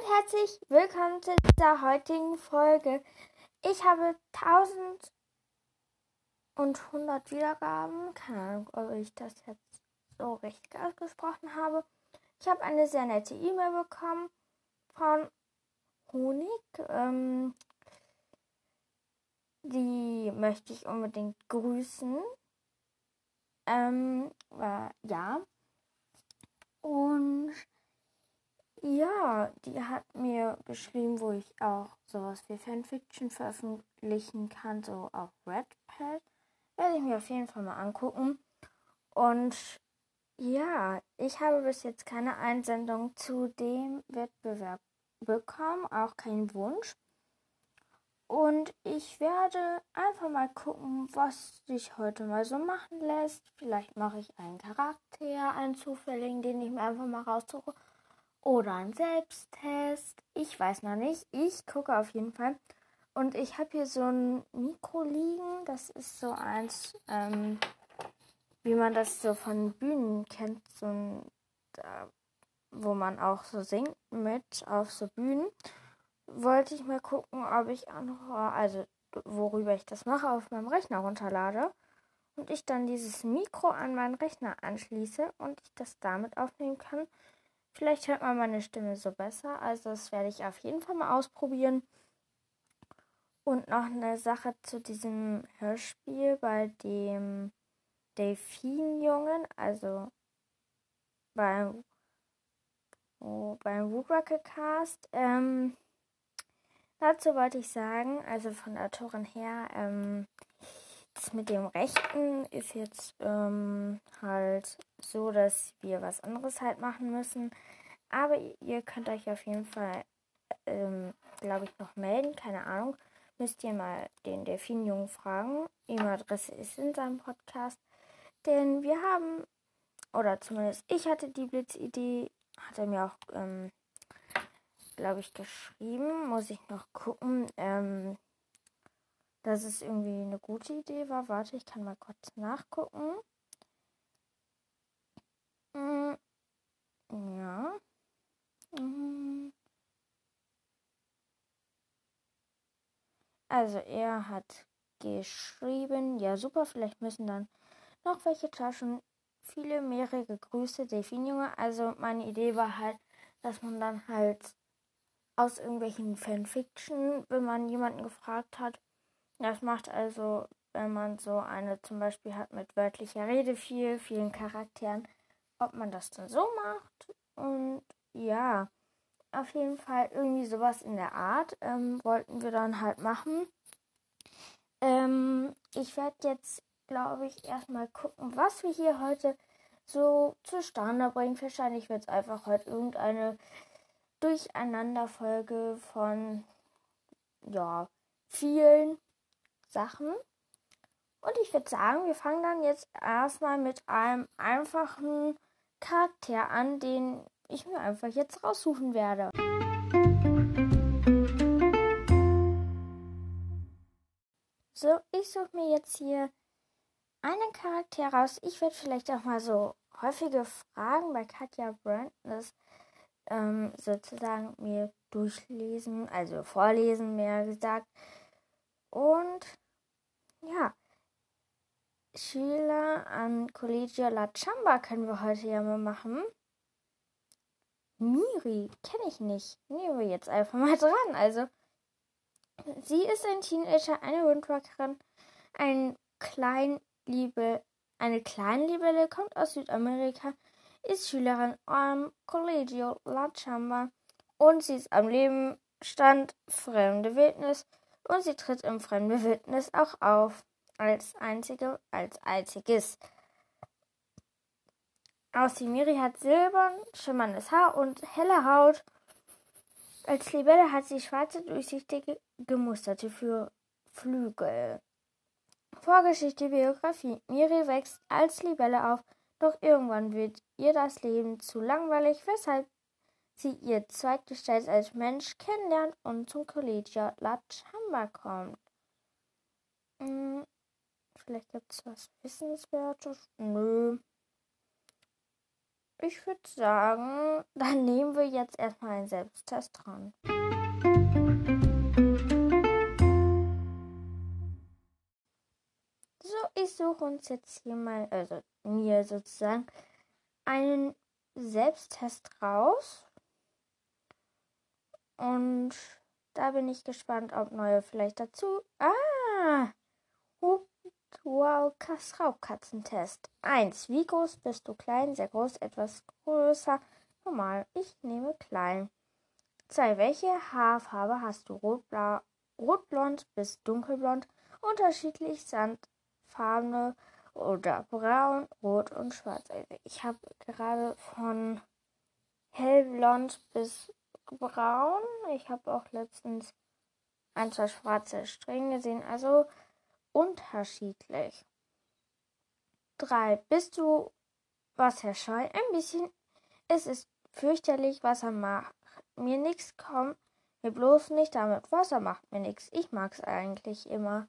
und herzlich willkommen zu dieser heutigen Folge. Ich habe 1000 und 100 Wiedergaben. Keine Ahnung, ob ich das jetzt so richtig ausgesprochen habe. Ich habe eine sehr nette E-Mail bekommen von Honig. Ähm, die möchte ich unbedingt grüßen. Ähm, äh, ja. Und ja, die hat mir geschrieben, wo ich auch sowas wie Fanfiction veröffentlichen kann, so auf Redpad. Werde ich mir auf jeden Fall mal angucken. Und ja, ich habe bis jetzt keine Einsendung zu dem Wettbewerb bekommen, auch keinen Wunsch. Und ich werde einfach mal gucken, was sich heute mal so machen lässt. Vielleicht mache ich einen Charakter, einen zufälligen, den ich mir einfach mal raussuche oder ein Selbsttest. Ich weiß noch nicht. Ich gucke auf jeden Fall. Und ich habe hier so ein Mikro liegen. Das ist so eins, ähm, wie man das so von Bühnen kennt. So ein, da, wo man auch so singt mit auf so Bühnen. Wollte ich mal gucken, ob ich auch noch, also worüber ich das mache, auf meinem Rechner runterlade. Und ich dann dieses Mikro an meinen Rechner anschließe und ich das damit aufnehmen kann. Vielleicht hört man meine Stimme so besser. Also das werde ich auf jeden Fall mal ausprobieren. Und noch eine Sache zu diesem Hörspiel bei dem Delfinjungen, also beim, oh, beim Woodrocker Cast. Ähm, dazu wollte ich sagen, also von der Autorin her, ähm, das mit dem Rechten ist jetzt ähm, halt so, dass wir was anderes halt machen müssen. Aber ihr könnt euch auf jeden Fall, ähm, glaube ich, noch melden. Keine Ahnung. Müsst ihr mal den Delfinjungen fragen. E-Mail-Adresse ist in seinem Podcast. Denn wir haben, oder zumindest ich hatte die Blitzidee, hat er mir auch, ähm, glaube ich, geschrieben. Muss ich noch gucken. Ähm, dass es irgendwie eine gute Idee war. Warte, ich kann mal kurz nachgucken. Mm, ja. Mm. Also er hat geschrieben, ja super, vielleicht müssen dann noch welche Taschen. Viele mehrere Grüße, Delfinjunge. Also meine Idee war halt, dass man dann halt aus irgendwelchen Fanfiction, wenn man jemanden gefragt hat, das macht also, wenn man so eine zum Beispiel hat mit wörtlicher Rede viel, vielen Charakteren, ob man das dann so macht. Und ja, auf jeden Fall irgendwie sowas in der Art ähm, wollten wir dann halt machen. Ähm, ich werde jetzt, glaube ich, erstmal gucken, was wir hier heute so zustande bringen. Wahrscheinlich wird es einfach heute irgendeine Durcheinanderfolge von, ja, vielen Sachen. Und ich würde sagen, wir fangen dann jetzt erstmal mit einem einfachen Charakter an, den ich mir einfach jetzt raussuchen werde. So, ich suche mir jetzt hier einen Charakter raus. Ich werde vielleicht auch mal so häufige Fragen bei Katja Brandness ähm, sozusagen mir durchlesen, also vorlesen, mehr gesagt. Und ja, Schüler an Collegio La Chamba können wir heute ja mal machen. Miri kenne ich nicht. Nehmen wir jetzt einfach mal dran. Also, sie ist ein Teenager, eine Windwalkerin, ein Kleinliebe, eine Kleinlibelle, kommt aus Südamerika, ist Schülerin am Collegio La Chamba und sie ist am Leben stand fremde Wildnis und sie tritt im fremden Wildnis auch auf als einzige als einziges. Ausimiri hat silbern, schimmerndes Haar und helle Haut. Als Libelle hat sie schwarze, durchsichtige, gemusterte für Flügel. Vorgeschichte, Biografie. Miri wächst als Libelle auf, doch irgendwann wird ihr das Leben zu langweilig, weshalb sie ihr Zweitgestalt als Mensch kennenlernt und zum Collegia La Chamba kommt. Hm, vielleicht gibt es was Wissenswertes? Nö. ich würde sagen, dann nehmen wir jetzt erstmal einen Selbsttest dran. So, ich suche uns jetzt hier mal, also mir sozusagen, einen Selbsttest raus. Und da bin ich gespannt, ob neue vielleicht dazu. Ah! Wow, Raubkatzentest. 1. Wie groß bist du? Klein, sehr groß, etwas größer, normal. Ich nehme klein. 2. Welche Haarfarbe hast du? Rotblau, rotblond bis dunkelblond, unterschiedlich sandfarbene oder braun, rot und schwarz. Also ich habe gerade von hellblond bis braun. Ich habe auch letztens ein, zwei schwarze Strähnen gesehen. Also unterschiedlich. 3. Bist du wasserscheu? Ein bisschen. Es ist fürchterlich, Wasser macht mir nichts. Komm mir bloß nicht damit. Wasser macht mir nichts. Ich mag's eigentlich immer.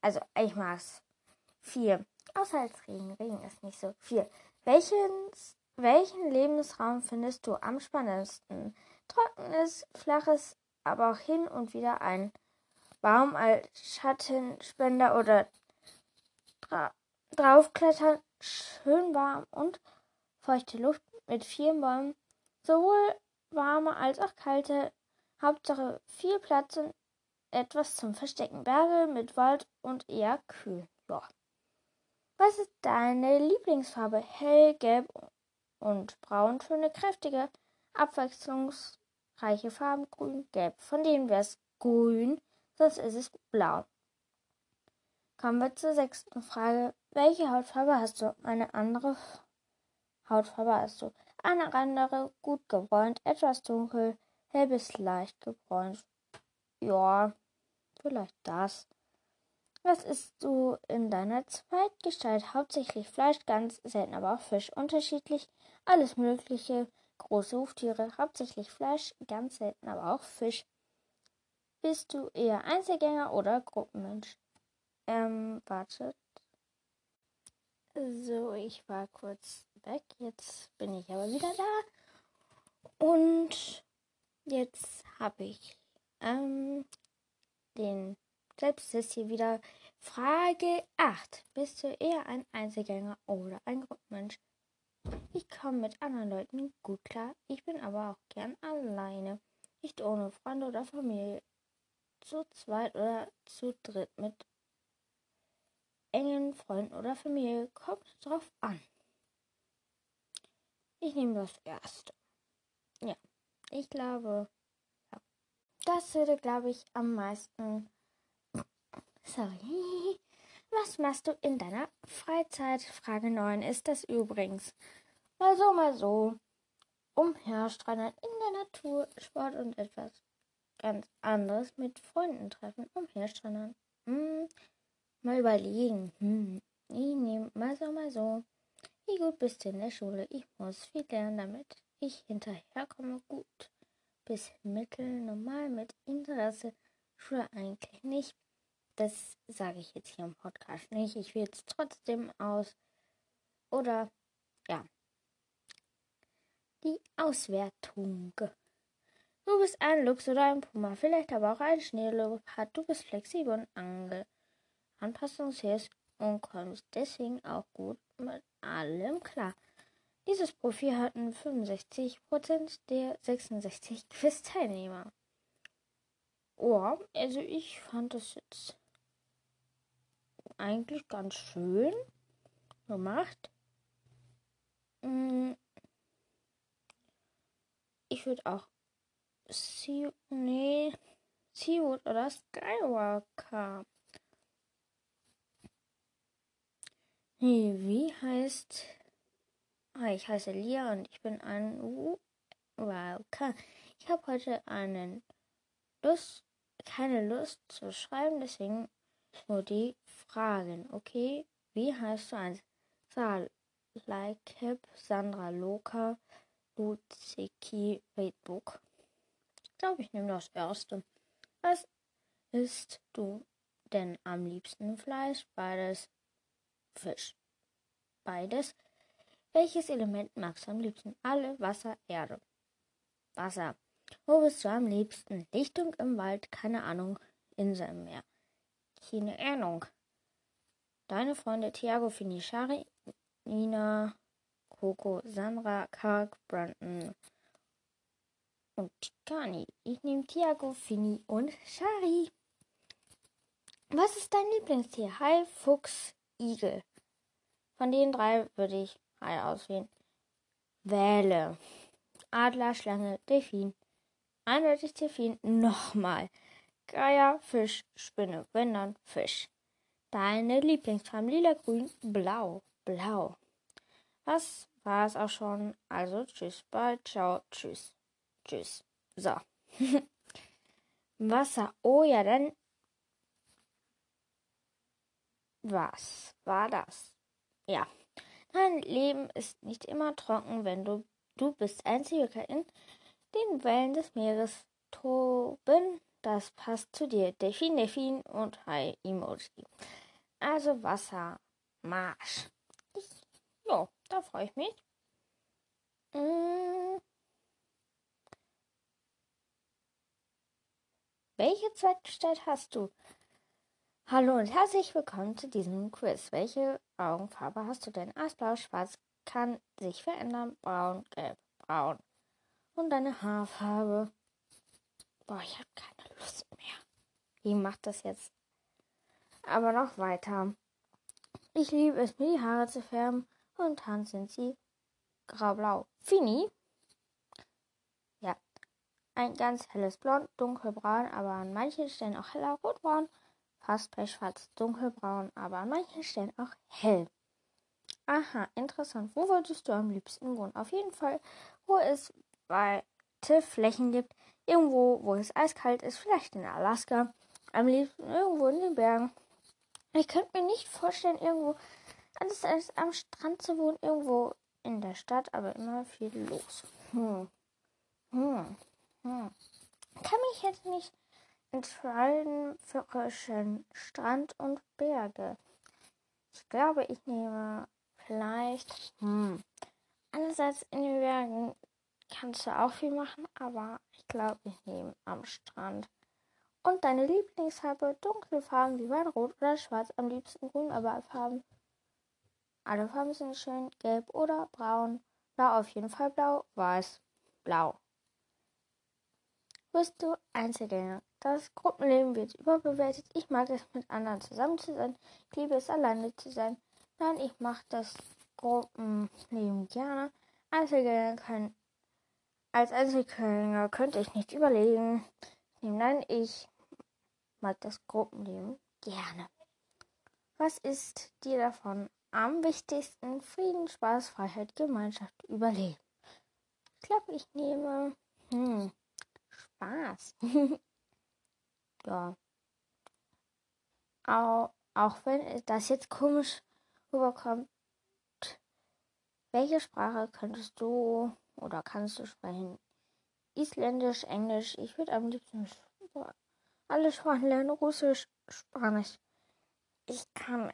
Also, ich mag's. 4. Außer als Regen. Regen ist nicht so. 4. welchen Lebensraum findest du am spannendsten? Trockenes, flaches, aber auch hin und wieder ein Baum als Schattenspender oder dra draufklettern. Schön warm und feuchte Luft mit vielen Bäumen. Sowohl warme als auch kalte. Hauptsache viel Platz und etwas zum Verstecken. Berge mit Wald und eher kühl. Ja. Was ist deine Lieblingsfarbe? Hell, gelb und braun. Schöne, kräftige, abwechslungsreiche Farben. Grün, gelb. Von denen wäre es grün sonst ist es blau. Kommen wir zur sechsten Frage. Welche Hautfarbe hast du? Eine andere Hautfarbe hast du. Eine andere gut gebräunt, etwas dunkel, hell bis leicht gebräunt. Ja, vielleicht das. Was isst du in deiner Zweitgestalt? Hauptsächlich Fleisch, ganz selten aber auch Fisch. Unterschiedlich, alles Mögliche, große Huftiere, hauptsächlich Fleisch, ganz selten aber auch Fisch. Bist du eher Einzelgänger oder Gruppenmensch? Ähm, wartet. So, ich war kurz weg. Jetzt bin ich aber wieder da. Und jetzt habe ich ähm, den Selbsttest hier wieder. Frage 8. Bist du eher ein Einzelgänger oder ein Gruppenmensch? Ich komme mit anderen Leuten gut klar. Ich bin aber auch gern alleine. Nicht ohne Freunde oder Familie zu zweit oder zu dritt mit engen Freunden oder Familie. Kommt drauf an. Ich nehme das erste. Ja, ich glaube, ja. das würde, glaube ich, am meisten. Sorry. Was machst du in deiner Freizeit? Frage 9 ist das übrigens. Mal so, mal so. Umherstrandern in der Natur, Sport und etwas ganz anderes mit Freunden treffen, umherstrandern. Hm, mal überlegen. Hm, ich nehme mal so, mal so. Wie gut bist du in der Schule? Ich muss viel lernen, damit ich hinterherkomme. Gut. Bis mittel, normal, mit Interesse. Schule eigentlich nicht. Das sage ich jetzt hier im Podcast nicht. Ich wähle es trotzdem aus. Oder, ja. Die Auswertung. Du bist ein Luchs oder ein Puma, vielleicht aber auch ein Schneeleopard. Du bist flexibel und ange anpassungsfähig und kommst deswegen auch gut mit allem klar. Dieses Profil hatten 65% der 66 Quiz-Teilnehmer. Oh, also ich fand das jetzt eigentlich ganz schön gemacht. Mm. Ich würde auch Sea, nee, Seawood oder Skywalker. Nee, wie heißt. Ah, ich heiße Lia und ich bin ein Walker. Ich habe heute einen Lust, keine Lust zu schreiben, deswegen nur die Fragen. Okay, wie heißt du eins? Saal, Leikep, Sandra Loka, Luziki, Redbook glaube, ich nehme das erste. Was isst du denn am liebsten? Fleisch, beides, Fisch. Beides. Welches Element magst du am liebsten? Alle, Wasser, Erde. Wasser. Wo bist du am liebsten? Lichtung im Wald, keine Ahnung. Insel im Meer. Keine Ahnung. Deine Freunde Thiago, Fini, Shari, Nina, Coco, Sandra, Kark, Brandon und Tikani. Ich nehme Thiago, Fini und Shari. Was ist dein Lieblingstier? Hai, Fuchs, Igel. Von den drei würde ich Hai auswählen. Wähle. Adler, Schlange, Delfin. Eindeutig Delfin. Nochmal. Geier, Fisch, Spinne. Wenn dann Fisch. Deine Lieblingsfarben lila, grün, blau. Blau. Was war es auch schon? Also tschüss, bald, ciao, tschüss. Tschüss. So. Wasser. Oh ja, dann. Was war das? Ja. Dein Leben ist nicht immer trocken, wenn du du bist einzige in den Wellen des Meeres toben. Das passt zu dir. Delfin, Delfin und Hai Emoji. Also Wasser. Marsch. Ich, jo, da freue ich mich. Hm. Welche Zweitgestalt hast du? Hallo und herzlich willkommen zu diesem Quiz. Welche Augenfarbe hast du denn? Eisblau, schwarz kann sich verändern. Braun, gelb, braun. Und deine Haarfarbe. Boah, ich habe keine Lust mehr. Wie macht das jetzt? Aber noch weiter. Ich liebe es, mir die Haare zu färben. Und dann sind sie grau-blau. Fini? Ja. Ein ganz helles Blond, dunkelbraun, aber an manchen Stellen auch heller rotbraun. Fast pechschwarz, dunkelbraun, aber an manchen Stellen auch hell. Aha, interessant. Wo würdest du am liebsten wohnen? Auf jeden Fall, wo es weite Flächen gibt. Irgendwo, wo es eiskalt ist, vielleicht in Alaska. Am liebsten irgendwo in den Bergen. Ich könnte mir nicht vorstellen, irgendwo alles, alles am Strand zu wohnen, irgendwo in der Stadt, aber immer viel los. Hm. Hm. Hm. Kann mich jetzt nicht entscheiden zwischen Strand und Berge. Ich glaube, ich nehme vielleicht. Hm. Einerseits in den Bergen kannst du auch viel machen, aber ich glaube, ich nehme am Strand. Und deine Lieblingsfarbe, dunkle Farben wie Weinrot oder Schwarz, am liebsten grün, aber Farben. Alle Farben sind schön, gelb oder braun. Blau auf jeden Fall blau, weiß, blau. Bist du Einzelgänger? Das Gruppenleben wird überbewertet. Ich mag es, mit anderen zusammen zu sein. Ich liebe es, alleine zu sein. Nein, ich mache das Gruppenleben gerne. Einzelgänger können. Als Einzelgänger könnte ich nicht überlegen. Nein, ich mag das Gruppenleben gerne. Was ist dir davon am wichtigsten? Frieden, Spaß, Freiheit, Gemeinschaft, Überleben. Ich glaube, ich nehme hm, Spaß. ja. Auch, auch wenn das jetzt komisch rüberkommt, welche Sprache könntest du oder kannst du sprechen? Isländisch, Englisch. Ich würde am liebsten alle Sprachen lernen. Russisch, Spanisch. Ich kann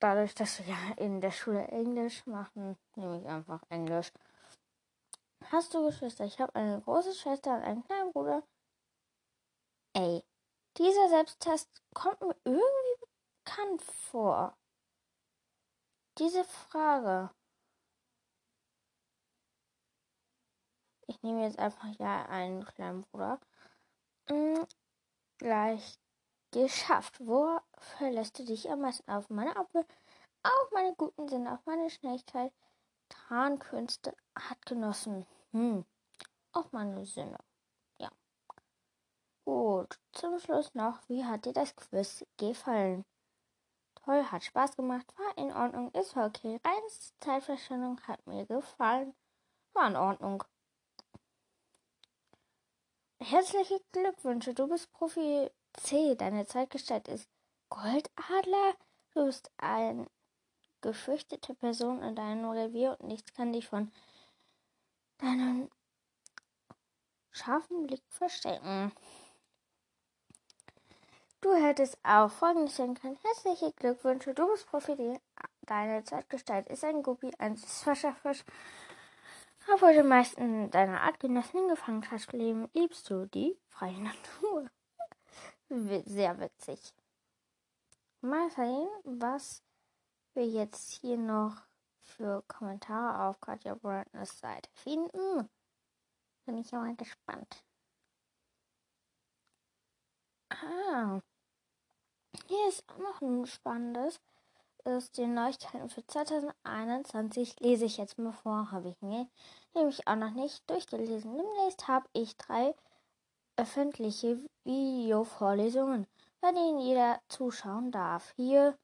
dadurch, dass wir ja in der Schule Englisch machen, nehme ich einfach Englisch. Hast du Geschwister? Ich habe eine große Schwester und einen kleinen Bruder. Ey, dieser Selbsttest kommt mir irgendwie bekannt vor. Diese Frage. Nehme jetzt einfach ja einen kleinen Bruder. Hm, gleich geschafft. Wo verlässt du dich am meisten auf? Meine Apfel, auf meine guten Sinne, auf meine Schnelligkeit. Tarnkünste hat genossen. Hm, auf meine Sinne. Ja. Gut, zum Schluss noch, wie hat dir das Quiz gefallen? Toll, hat Spaß gemacht, war in Ordnung, ist okay. Reine Zeitverschwendung hat mir gefallen. War in Ordnung. Herzliche Glückwünsche, du bist Profi C. Deine Zeitgestalt ist Goldadler. Du bist eine gefürchtete Person in deinem Revier und nichts kann dich von deinem scharfen Blick verstecken. Du hättest auch folgendes sagen können. Herzliche Glückwünsche, du bist Profi Deine Zeitgestalt ist ein Guppi, ein Fisch. Obwohl du meisten deiner Artgenossen gefangen hast, liebst du die freie Natur. Sehr witzig. Mal sehen, was wir jetzt hier noch für Kommentare auf Katja Brandners Seite finden. Bin ich mal gespannt. Ah, hier ist auch noch ein spannendes. Ist die Neuigkeiten für 2021 lese ich jetzt mal vor, habe ich mir nämlich auch noch nicht durchgelesen. Demnächst habe ich drei öffentliche Videovorlesungen, bei denen jeder zuschauen darf. Hier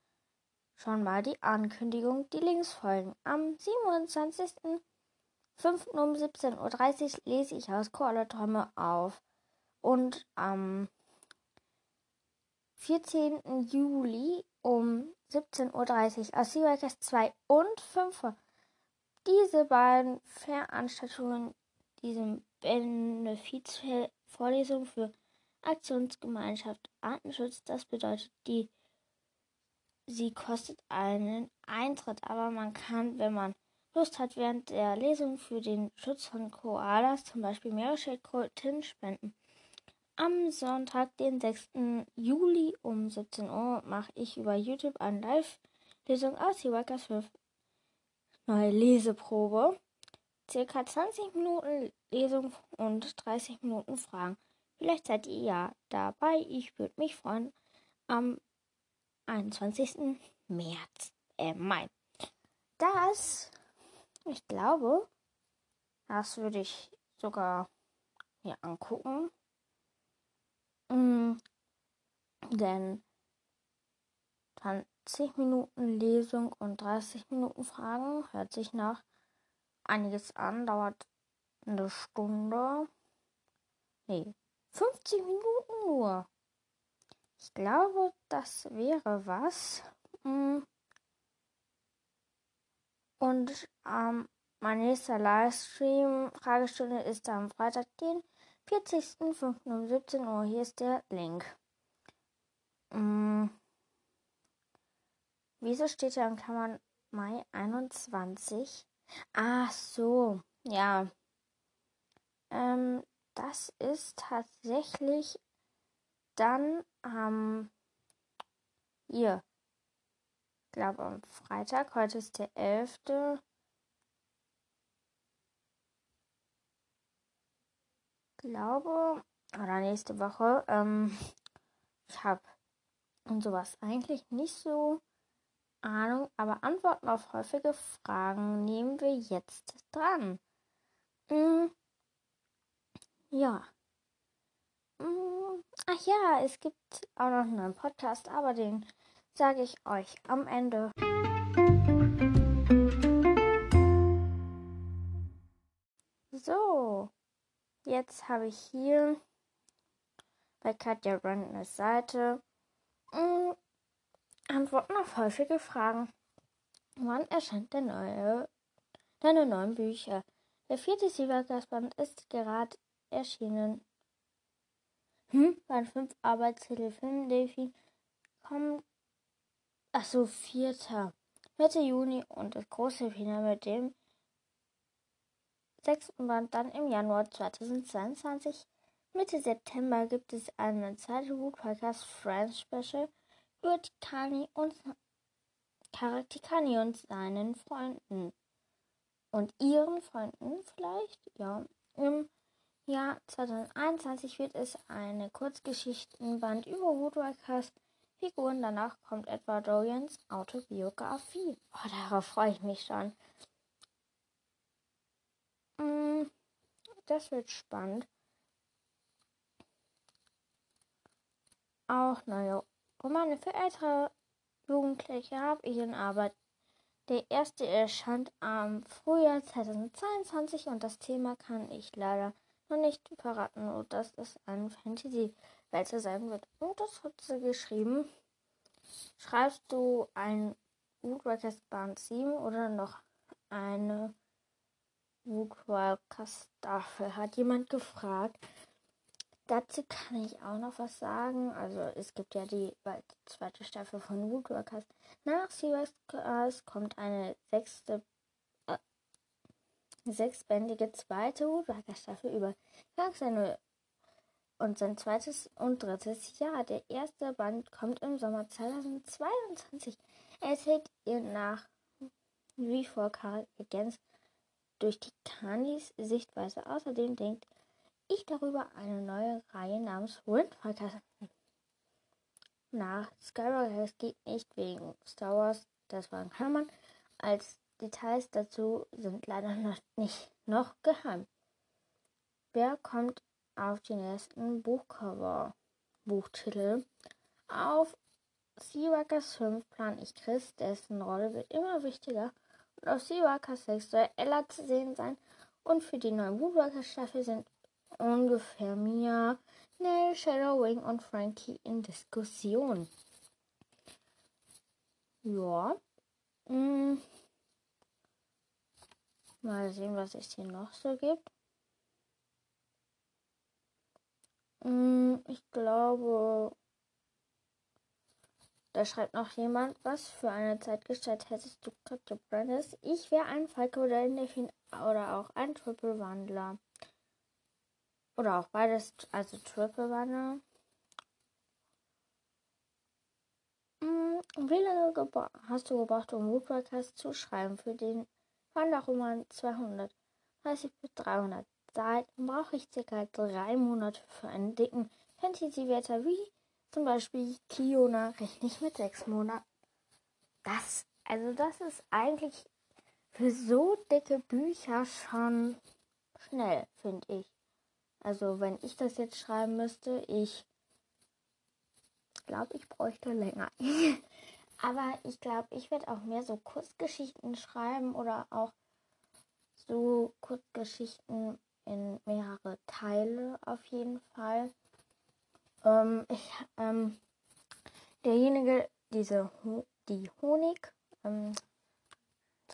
schon mal die Ankündigung, die Links folgen. Am 27.05. um 17.30 Uhr lese ich aus Koala-Träume auf. Und am 14. Juli um 17.30 Uhr aus Seawalkers 2 und 5 Uhr. Diese beiden Veranstaltungen, diese Benefizvorlesung für Aktionsgemeinschaft Artenschutz, das bedeutet, die sie kostet einen Eintritt, aber man kann, wenn man Lust hat, während der Lesung für den Schutz von Koalas, zum Beispiel Meeresschildkröten, spenden. Am Sonntag, den 6. Juli um 17 Uhr, mache ich über YouTube eine Live-Lesung aus Hiwakas 5 neue Leseprobe. Circa 20 Minuten Lesung und 30 Minuten Fragen. Vielleicht seid ihr ja dabei. Ich würde mich freuen. Am 21. März, äh, Mai. Das, ich glaube, das würde ich sogar mir angucken. Mm, denn 20 Minuten Lesung und 30 Minuten Fragen hört sich nach einiges an, dauert eine Stunde. Nee, 50 Minuten nur. Ich glaube, das wäre was. Mm. Und ähm, mein nächster Livestream, Fragestunde, ist am Freitag, den 40.05. um 17 Uhr. Hier ist der Link. Hm. Wieso steht da in Klammern Mai 21? Ach so, ja. Ähm, das ist tatsächlich dann am ähm, hier. Ich glaube am Freitag, heute ist der 11. glaube, oder nächste Woche, ähm, ich habe und sowas eigentlich nicht so Ahnung, aber Antworten auf häufige Fragen nehmen wir jetzt dran. Hm, ja. Hm, ach ja, es gibt auch noch einen Podcast, aber den sage ich euch am Ende. So, Jetzt habe ich hier bei Katja Brandners Seite mh, mm, Antworten auf häufige Fragen. Wann erscheint der neue, deine neuen Bücher? Der vierte Sievergasband ist gerade erschienen. Hm, Band 5 Arbeitstitel Film Delphi kommt. Achso, 4. 4. Juni und das große Finale mit dem sechsten Band dann im Januar 2022. Mitte September gibt es eine zweite Woodpeckers Friends Special über Tikani und Tikani und seinen Freunden. Und ihren Freunden vielleicht, ja. Im Jahr 2021 wird es eine Kurzgeschichtenband über Woodpeckers Figuren. Danach kommt etwa Dorians Autobiografie. Oh, darauf freue ich mich schon. Mm, das wird spannend. Auch neue Romane für ältere Jugendliche habe ich in Arbeit. Der erste erscheint am Frühjahr 2022 und das Thema kann ich leider noch nicht verraten, nur dass es eine Fantasy-Welt sein wird. Und das hat sie geschrieben. Schreibst du ein Woodwriters Band 7 oder noch eine Woodwalker Staffel, hat jemand gefragt. dazu kann ich auch noch was sagen. Also es gibt ja die, die zweite Staffel von Woodworkers. Nach Seaworkers kommt eine sechste, äh, sechsbändige zweite Woodworkers Staffel über seine und sein zweites und drittes Jahr. Der erste Band kommt im Sommer 2022. Er erzählt ihr nach wie vor Karl ergänzt durch die Kanis Sichtweise. Außerdem denkt ich darüber eine neue Reihe namens Windfighter nach. Skywalker geht nicht wegen Star Wars, das war in Klammern. Als Details dazu sind leider noch nicht noch geheim. Wer kommt auf den ersten Buchcover Buchtitel? Auf Seawalkers 5 plan ich Chris, dessen Rolle wird immer wichtiger. Und auf Seawalkers 6 soll Ella zu sehen sein. Und für die neue Woodwalker Staffel sind ungefähr Mia, Nell, Shadowwing und Frankie in Diskussion. Ja. Hm. Mal sehen, was es hier noch so gibt. Hm, ich glaube, da schreibt noch jemand, was für eine Zeitgestalt hättest du Cryptobrandes? Ich wäre ein Falke oder ein Delfin oder auch ein Triple-Wandler. Oder auch beides, also Triple Banner. Hm, wie lange hast du gebraucht, um Woodworkers zu schreiben? Für den Wanderroman 230 bis 300 Seiten brauche ich circa drei Monate für einen dicken Fantasy-Wärter wie zum Beispiel Kiona rechne ich mit sechs Monaten. Das, also das ist eigentlich für so dicke Bücher schon schnell, finde ich. Also wenn ich das jetzt schreiben müsste, ich glaube, ich bräuchte länger. Aber ich glaube, ich werde auch mehr so Kurzgeschichten schreiben oder auch so Kurzgeschichten in mehrere Teile auf jeden Fall. Ähm, ich, ähm, derjenige, diese die Honig, ähm,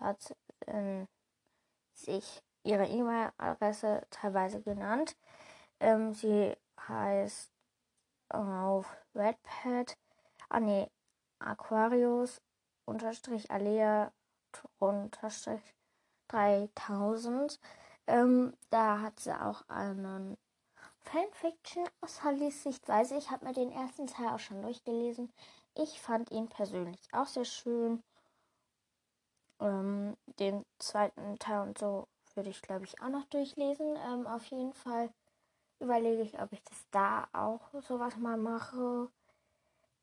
hat ähm, sich ihre E-Mail-Adresse teilweise genannt. Ähm, sie heißt auf Redpad, ah nee, Aquarius unterstrich Alea unterstrich 3000. Ähm, da hat sie auch einen Fanfiction aus Hallies Sichtweise. Ich habe mir den ersten Teil auch schon durchgelesen. Ich fand ihn persönlich auch sehr schön. Ähm, den zweiten Teil und so würde ich, glaube ich, auch noch durchlesen. Ähm, auf jeden Fall überlege ich, ob ich das da auch sowas mal mache.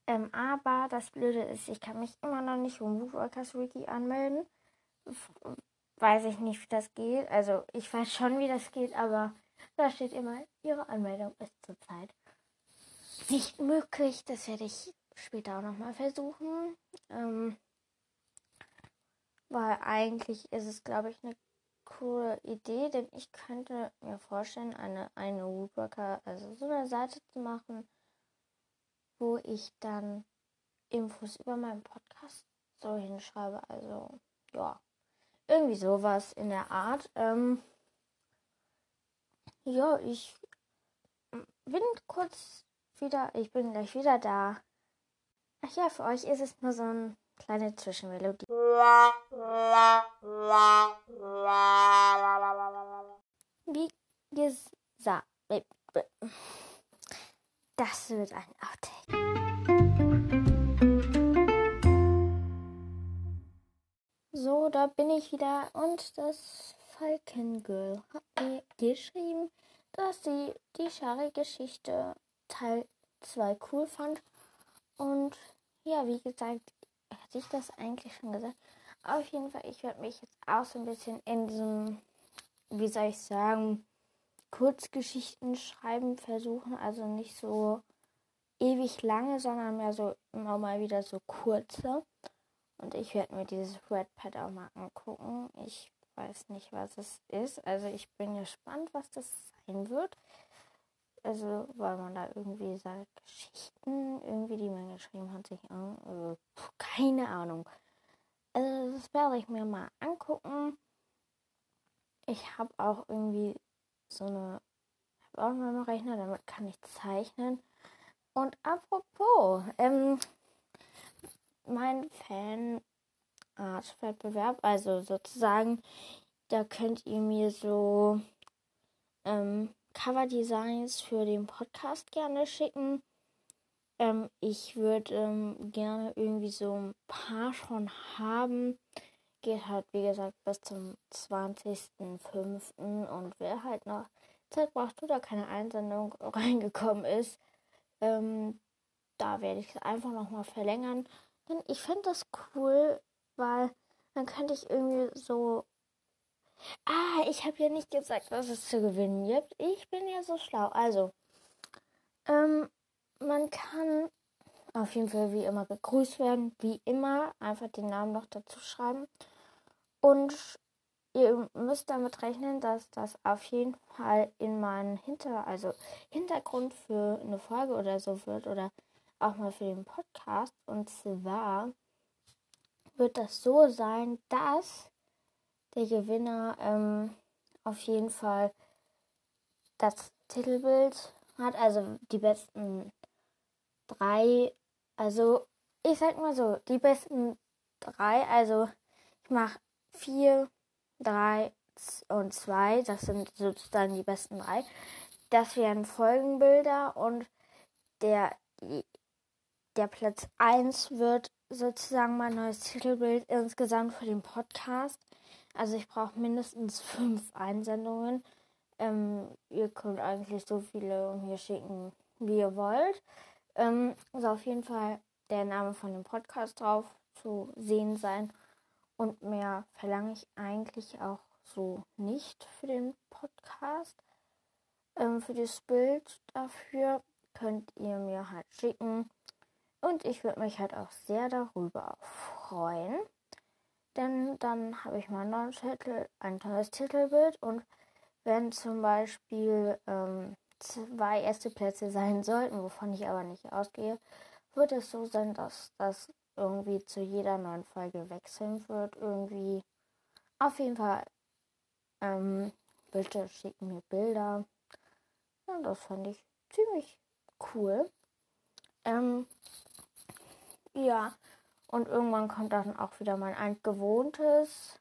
Ähm, aber das Blöde ist, ich kann mich immer noch nicht um Woodwalkers Wiki anmelden. Weiß ich nicht, wie das geht. Also ich weiß schon, wie das geht, aber da steht immer, Ihre Anmeldung ist zurzeit nicht möglich. Das werde ich später auch nochmal versuchen. Ähm, weil eigentlich ist es, glaube ich, eine coole Idee, denn ich könnte mir vorstellen, eine, eine Woodworker, also so eine Seite zu machen, wo ich dann Infos über meinen Podcast so hinschreibe. Also, ja, irgendwie sowas in der Art. Ähm, ja, ich bin kurz wieder, ich bin gleich wieder da. Ach ja, für euch ist es nur so ein kleine Zwischenmelodie. Wie gesagt, das wird ein Outtake. So, da bin ich wieder und das Falkengirl hat mir geschrieben, dass sie die Schari-Geschichte Teil 2 cool fand. Und ja, wie gesagt, hatte ich das eigentlich schon gesagt. Auf jeden Fall, ich werde mich jetzt auch so ein bisschen in diesem, wie soll ich sagen, Kurzgeschichten schreiben versuchen. Also nicht so ewig lange, sondern mehr so immer mal wieder so kurze. Und ich werde mir dieses Red Pad auch mal angucken. Ich weiß nicht, was es ist. Also ich bin gespannt, was das sein wird. Also, weil man da irgendwie sagt, Geschichten, irgendwie, die man geschrieben hat, sich an. Also, keine Ahnung. Also, das werde ich mir mal angucken. Ich habe auch irgendwie so eine, habe auch einen Rechner, damit kann ich zeichnen. Und apropos, ähm, mein Fan-Art-Wettbewerb, also sozusagen, da könnt ihr mir so ähm, Cover-Designs für den Podcast gerne schicken. Ähm, ich würde ähm, gerne irgendwie so ein paar schon haben. Geht halt, wie gesagt, bis zum 20.05. Und wer halt noch Zeit braucht oder keine Einsendung reingekommen ist, ähm, da werde ich es einfach nochmal verlängern. Denn ich finde das cool, weil dann könnte ich irgendwie so. Ah, ich habe ja nicht gesagt, was es zu gewinnen gibt. Ich bin ja so schlau. Also, ähm, man kann auf jeden Fall wie immer begrüßt werden. Wie immer einfach den Namen noch dazu schreiben. Und ihr müsst damit rechnen, dass das auf jeden Fall in meinen Hinter, also Hintergrund für eine Folge oder so wird oder auch mal für den Podcast. Und zwar wird das so sein, dass der Gewinner ähm, auf jeden Fall das Titelbild hat, also die besten drei, also ich sag mal so, die besten drei, also ich mache vier, drei und zwei, das sind sozusagen die besten drei. Das wären Folgenbilder und der, der Platz 1 wird sozusagen mein neues Titelbild insgesamt für den Podcast. Also ich brauche mindestens fünf Einsendungen. Ähm, ihr könnt eigentlich so viele mir schicken, wie ihr wollt. Ähm, soll auf jeden Fall der Name von dem Podcast drauf zu sehen sein. Und mehr verlange ich eigentlich auch so nicht für den Podcast. Ähm, für das Bild dafür könnt ihr mir halt schicken. Und ich würde mich halt auch sehr darüber freuen. Denn dann habe ich mal neuen Titel, ein tolles Titelbild. Und wenn zum Beispiel ähm, zwei erste Plätze sein sollten, wovon ich aber nicht ausgehe, wird es so sein, dass das irgendwie zu jeder neuen Folge wechseln wird. Irgendwie. Auf jeden Fall. Ähm, bitte schicken mir Bilder. Ja, das fand ich ziemlich cool. Ähm, ja. Und irgendwann kommt dann auch wieder mein altgewohntes.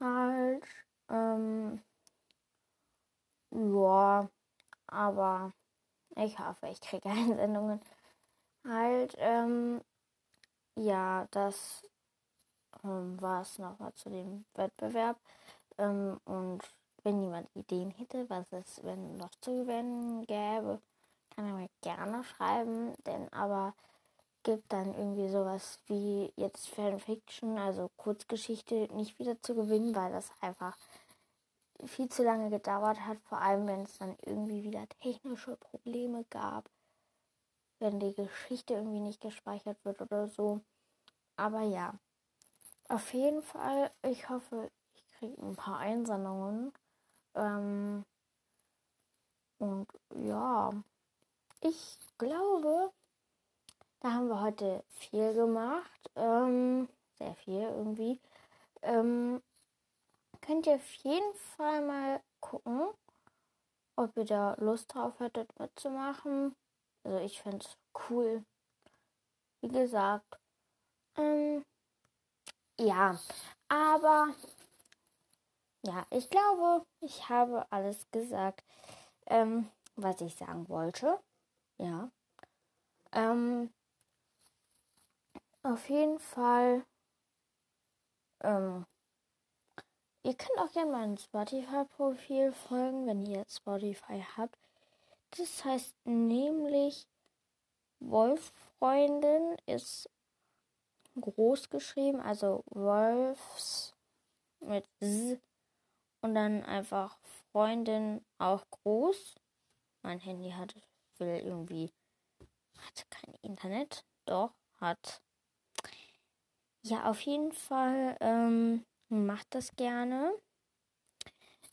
Halt. Ähm, ja. Aber ich hoffe, ich kriege Einsendungen. Halt, ähm, ja, das ähm, war es nochmal zu dem Wettbewerb. Ähm, und wenn jemand Ideen hätte, was es wenn noch zu gewinnen gäbe, kann er mir gerne schreiben. Denn aber gibt dann irgendwie sowas wie jetzt Fanfiction, also Kurzgeschichte, nicht wieder zu gewinnen, weil das einfach viel zu lange gedauert hat, vor allem wenn es dann irgendwie wieder technische Probleme gab, wenn die Geschichte irgendwie nicht gespeichert wird oder so. Aber ja, auf jeden Fall, ich hoffe, ich kriege ein paar Einsendungen. Ähm, und ja, ich glaube, da haben wir heute viel gemacht. Ähm, sehr viel irgendwie. Ähm, könnt ihr auf jeden Fall mal gucken, ob ihr da Lust drauf hättet mitzumachen. Also ich fände es cool. Wie gesagt. Ähm, ja, aber ja, ich glaube, ich habe alles gesagt, ähm, was ich sagen wollte. Ja. Ähm, auf jeden Fall ähm, Ihr könnt auch gerne meinem Spotify-Profil folgen, wenn ihr jetzt Spotify habt. Das heißt nämlich Wolffreundin ist groß geschrieben, also Wolfs mit S und dann einfach Freundin auch groß. Mein Handy hat will irgendwie hat kein Internet, doch hat. Ja, auf jeden Fall ähm, macht das gerne.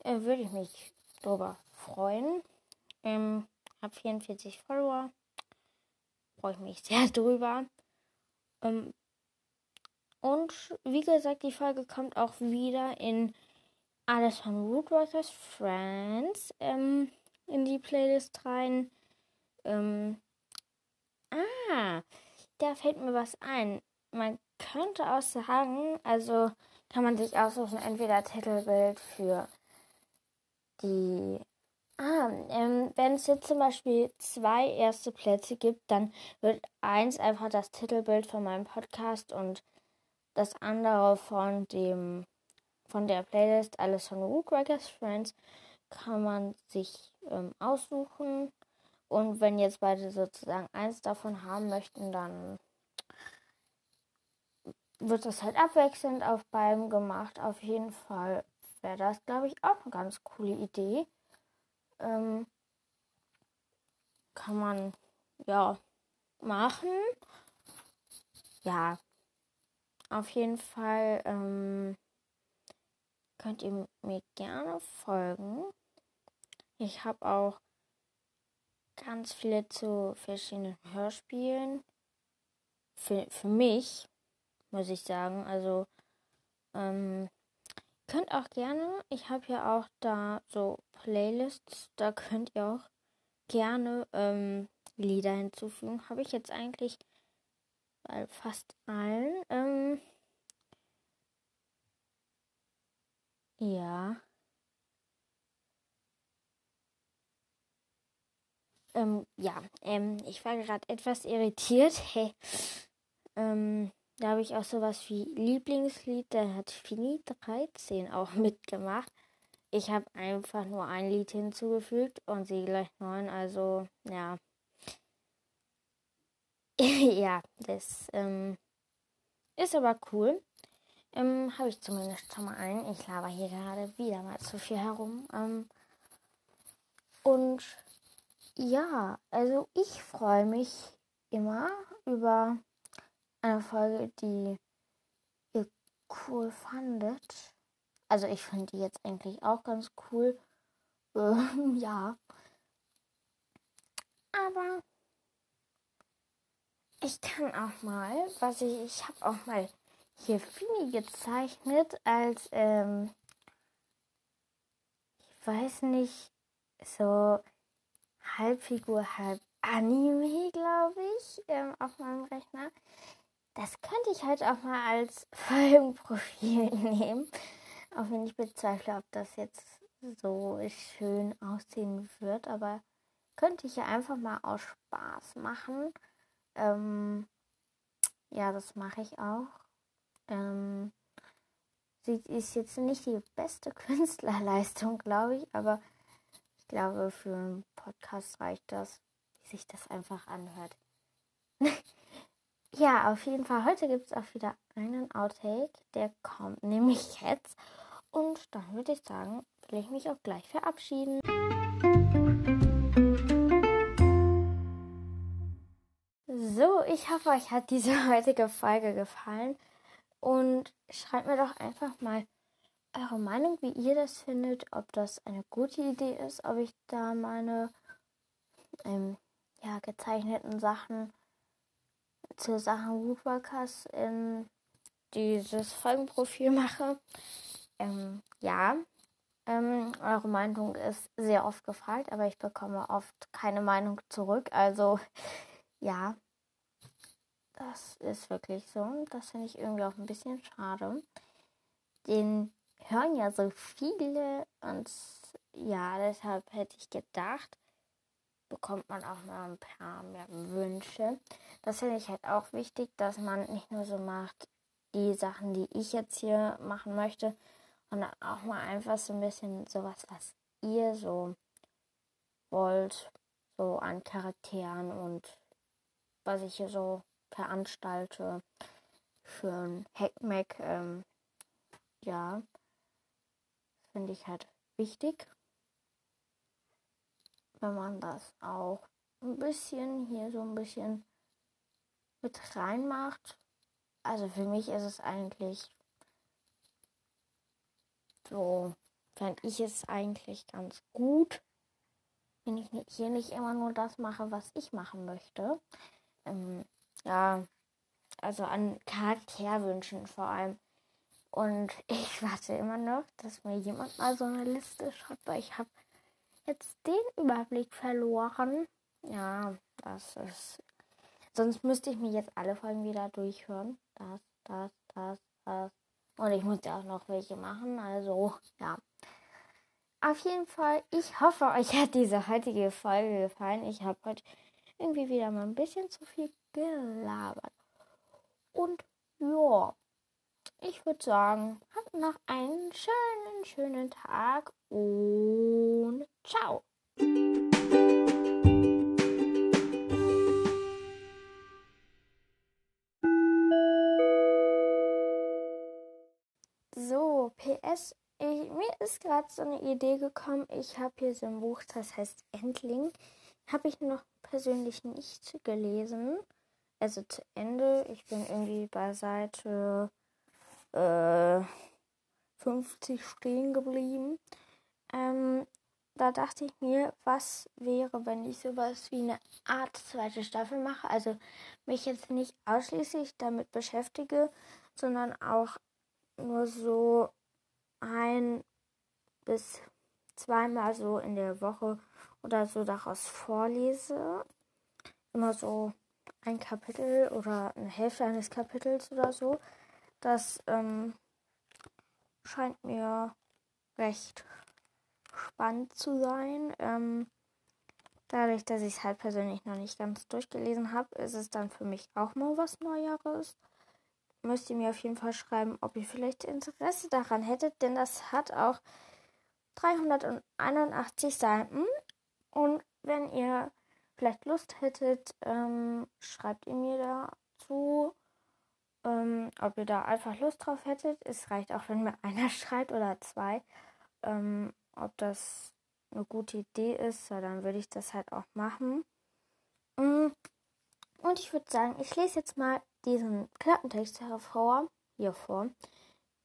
Äh, Würde ich mich darüber freuen. Ähm, hab 44 Follower. Freue ich mich sehr drüber. Ähm, und wie gesagt, die Folge kommt auch wieder in alles von Rootwalkers Friends. Ähm, in die Playlist rein. Ähm, ah, da fällt mir was ein. Man könnte auch sagen, also kann man sich aussuchen, entweder Titelbild für die. Ah, ähm, wenn es jetzt zum Beispiel zwei erste Plätze gibt, dann wird eins einfach das Titelbild von meinem Podcast und das andere von dem von der Playlist Alles von Woodwalkers Friends kann man sich ähm, aussuchen. Und wenn jetzt beide sozusagen eins davon haben möchten, dann wird das halt abwechselnd auf beiden gemacht. Auf jeden Fall wäre das, glaube ich, auch eine ganz coole Idee. Ähm, kann man ja machen. Ja, auf jeden Fall ähm, könnt ihr mir gerne folgen. Ich habe auch ganz viele zu verschiedenen Hörspielen. Für, für mich, muss ich sagen. Also, ähm, könnt auch gerne, ich habe ja auch da so Playlists, da könnt ihr auch gerne ähm, Lieder hinzufügen. Habe ich jetzt eigentlich bei fast allen. Ähm, ja. Ähm, ja, ähm, ich war gerade etwas irritiert. Hey. ähm, da habe ich auch sowas wie Lieblingslied, da hat Fini 13 auch mitgemacht. Ich habe einfach nur ein Lied hinzugefügt und sie gleich neun, also ja. ja, das ähm, ist aber cool. Ähm, habe ich zumindest schon mal einen. Ich laber hier gerade wieder mal zu viel herum. Ähm, und ja, also ich freue mich immer über eine Folge, die ihr cool fandet. Also ich finde die jetzt eigentlich auch ganz cool. Ähm, ja. Aber ich kann auch mal, was ich, ich habe auch mal hier Fini gezeichnet als, ähm, ich weiß nicht, so Halbfigur, halb Anime, glaube ich, ähm, auf meinem Rechner. Das könnte ich halt auch mal als Folgenprofil nehmen. Auch wenn ich bezweifle, ob das jetzt so schön aussehen wird. Aber könnte ich ja einfach mal aus Spaß machen. Ähm, ja, das mache ich auch. Ähm, sie ist jetzt nicht die beste Künstlerleistung, glaube ich, aber ich glaube, für einen Podcast reicht das, wie sich das einfach anhört. ja, auf jeden Fall, heute gibt es auch wieder einen Outtake, der kommt nämlich jetzt. Und dann würde ich sagen, will ich mich auch gleich verabschieden. So, ich hoffe, euch hat diese heutige Folge gefallen. Und schreibt mir doch einfach mal eure Meinung, wie ihr das findet, ob das eine gute Idee ist, ob ich da meine ähm, ja, gezeichneten Sachen zu Sachen Woodwalkers in dieses Folgenprofil mache. Ähm, ja, ähm, eure Meinung ist sehr oft gefragt, aber ich bekomme oft keine Meinung zurück. Also ja, das ist wirklich so. Das finde ich irgendwie auch ein bisschen schade. Den hören ja so viele und ja, deshalb hätte ich gedacht, bekommt man auch mal ein paar mehr Wünsche. Das finde ich halt auch wichtig, dass man nicht nur so macht, die Sachen, die ich jetzt hier machen möchte, sondern auch mal einfach so ein bisschen sowas, was ihr so wollt, so an Charakteren und was ich hier so veranstalte für ein Hackmack. Ähm, ja, finde ich halt wichtig, wenn man das auch ein bisschen hier so ein bisschen mit reinmacht. Also für mich ist es eigentlich so, fände ich es eigentlich ganz gut, wenn ich hier nicht immer nur das mache, was ich machen möchte. Ähm, ja, also an Charakterwünschen vor allem. Und ich warte immer noch, dass mir jemand mal so eine Liste schreibt, weil ich habe jetzt den Überblick verloren. Ja, das ist. Sonst müsste ich mir jetzt alle Folgen wieder durchhören. Das, das, das, das. Und ich muss ja auch noch welche machen. Also, ja. Auf jeden Fall, ich hoffe, euch hat diese heutige Folge gefallen. Ich habe heute irgendwie wieder mal ein bisschen zu viel gelabert. Und ja, ich würde sagen, habt noch einen schönen, schönen Tag und ciao. So, PS, ich, mir ist gerade so eine Idee gekommen. Ich habe hier so ein Buch, das heißt Endling. Habe ich noch persönlich nicht gelesen. Also zu Ende. Ich bin irgendwie bei Seite äh, 50 stehen geblieben. Ähm, da dachte ich mir, was wäre, wenn ich sowas wie eine Art zweite Staffel mache. Also mich jetzt nicht ausschließlich damit beschäftige, sondern auch nur so ein bis zweimal so in der Woche oder so daraus vorlese. Immer so ein Kapitel oder eine Hälfte eines Kapitels oder so. Das ähm, scheint mir recht spannend zu sein. Ähm, dadurch, dass ich es halt persönlich noch nicht ganz durchgelesen habe, ist es dann für mich auch mal was Neueres. Müsst ihr mir auf jeden Fall schreiben, ob ihr vielleicht Interesse daran hättet, denn das hat auch 381 Seiten. Und wenn ihr vielleicht Lust hättet, ähm, schreibt ihr mir dazu ähm, ob ihr da einfach Lust drauf hättet. Es reicht auch, wenn mir einer schreibt oder zwei. Ähm, ob das eine gute Idee ist, ja, dann würde ich das halt auch machen. Mm, und ich würde sagen, ich lese jetzt mal diesen Klappentext hervor, hier vor.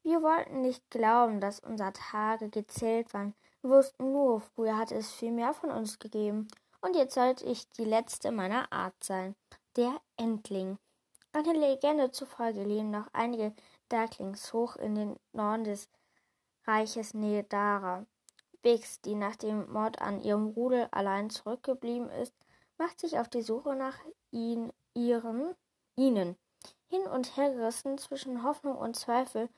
Wir wollten nicht glauben, dass unsere Tage gezählt waren. Wir wussten nur, früher hatte es viel mehr von uns gegeben. Und jetzt sollte ich die letzte meiner Art sein. Der Endling. Einer Legende zufolge leben noch einige Darklings hoch in den Norden des Reiches Nedara. Bix, die nach dem Mord an ihrem Rudel allein zurückgeblieben ist, macht sich auf die Suche nach ihn, ihren, ihnen. Hin und her gerissen zwischen Hoffnung und Zweifel.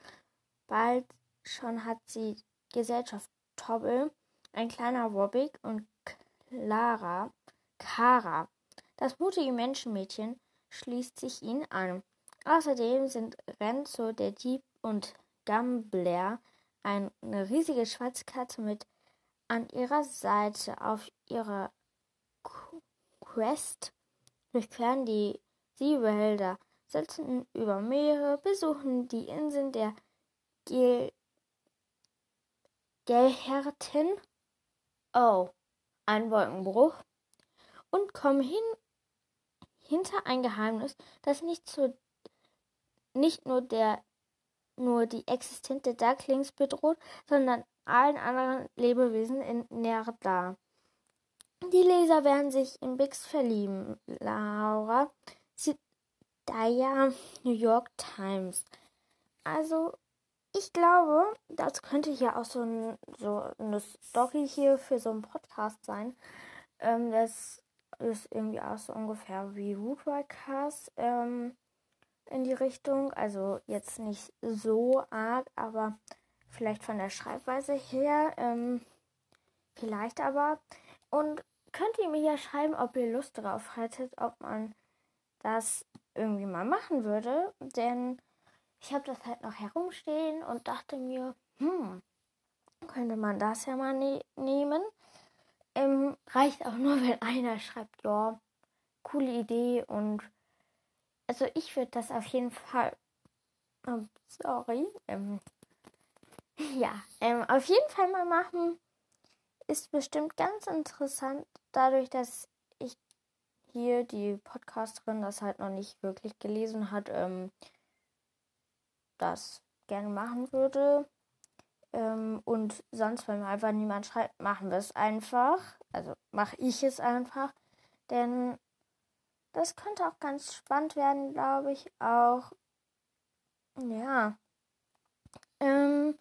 Bald schon hat sie Gesellschaft Tobble, ein kleiner Wobbig und Clara, Kara, das mutige Menschenmädchen, schließt sich ihnen an. Außerdem sind Renzo der Dieb und Gambler eine riesige Schwarzkatze mit an ihrer Seite. Auf ihrer Quest durchqueren die Siebehälter, setzen über Meere, besuchen die Inseln der Gel Gelherten, oh, ein Wolkenbruch, und kommen hin hinter ein Geheimnis, das nicht, zu, nicht nur, der, nur die Existenz der Ducklings bedroht, sondern allen anderen Lebewesen in Nerda. Die Leser werden sich in Bix verlieben. Laura Daya New York Times. Also, ich glaube, das könnte hier auch so, ein, so eine Story hier für so einen Podcast sein. Ähm, das ist irgendwie auch so ungefähr wie Woodwalkers ähm, in die Richtung. Also jetzt nicht so arg, aber vielleicht von der Schreibweise her. Ähm, vielleicht aber. Und könnt ihr mir ja schreiben, ob ihr Lust drauf hättet, ob man das irgendwie mal machen würde. Denn ich habe das halt noch herumstehen und dachte mir, hm, könnte man das ja mal ne nehmen. Ähm, reicht auch nur, wenn einer schreibt, ja, coole Idee und also ich würde das auf jeden Fall. Oh, sorry. Ähm, ja, ähm, auf jeden Fall mal machen. Ist bestimmt ganz interessant, dadurch, dass ich hier die Podcasterin das halt noch nicht wirklich gelesen hat, ähm, das gerne machen würde. Ähm, und sonst, wenn mir einfach niemand schreibt, machen wir es einfach. Also mache ich es einfach. Denn das könnte auch ganz spannend werden, glaube ich. Auch. Ja. Ähm,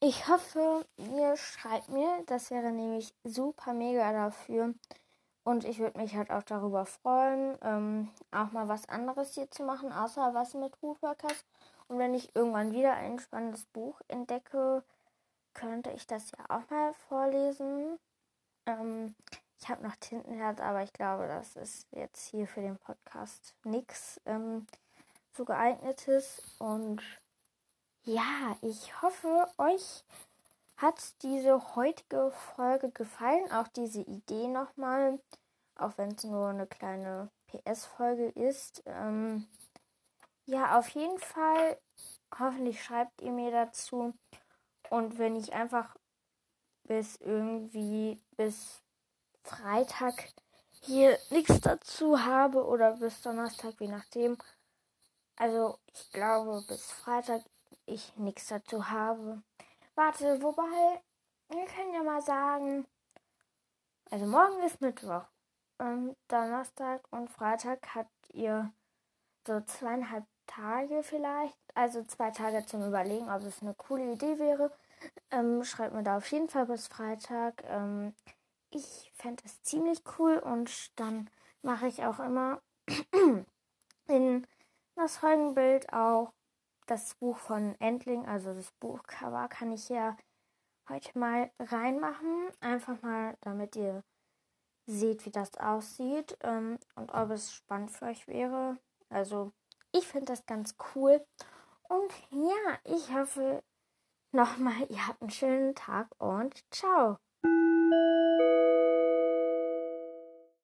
ich hoffe, ihr schreibt mir. Das wäre nämlich super mega dafür. Und ich würde mich halt auch darüber freuen, ähm, auch mal was anderes hier zu machen, außer was mit Woodworkers. Und wenn ich irgendwann wieder ein spannendes Buch entdecke, könnte ich das ja auch mal vorlesen. Ähm, ich habe noch Tintenherz, aber ich glaube, das ist jetzt hier für den Podcast nichts ähm, so geeignetes. Und ja, ich hoffe, euch hat diese heutige Folge gefallen? Auch diese Idee nochmal, auch wenn es nur eine kleine PS-Folge ist. Ähm, ja, auf jeden Fall. Hoffentlich schreibt ihr mir dazu. Und wenn ich einfach bis irgendwie bis Freitag hier nichts dazu habe oder bis Donnerstag, je nachdem. Also ich glaube bis Freitag ich nichts dazu habe, Warte, wobei, wir können ja mal sagen, also morgen ist Mittwoch. Ähm, Donnerstag und Freitag habt ihr so zweieinhalb Tage vielleicht, also zwei Tage zum Überlegen, ob es eine coole Idee wäre. Ähm, schreibt mir da auf jeden Fall bis Freitag. Ähm, ich fände es ziemlich cool und dann mache ich auch immer in das Folgenbild auch das Buch von Endling, also das Buchcover, kann ich ja heute mal reinmachen. Einfach mal, damit ihr seht, wie das aussieht ähm, und ob es spannend für euch wäre. Also, ich finde das ganz cool. Und ja, ich hoffe nochmal, ihr habt einen schönen Tag und ciao.